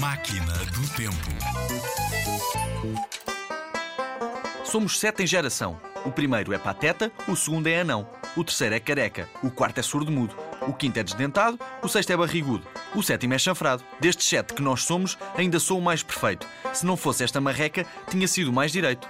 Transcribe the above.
Máquina do Tempo. Somos sete em geração. O primeiro é pateta, o segundo é anão, o terceiro é careca, o quarto é surdo-mudo, o quinto é desdentado, o sexto é barrigudo, o sétimo é chanfrado. Destes sete que nós somos, ainda sou o mais perfeito. Se não fosse esta marreca, tinha sido o mais direito.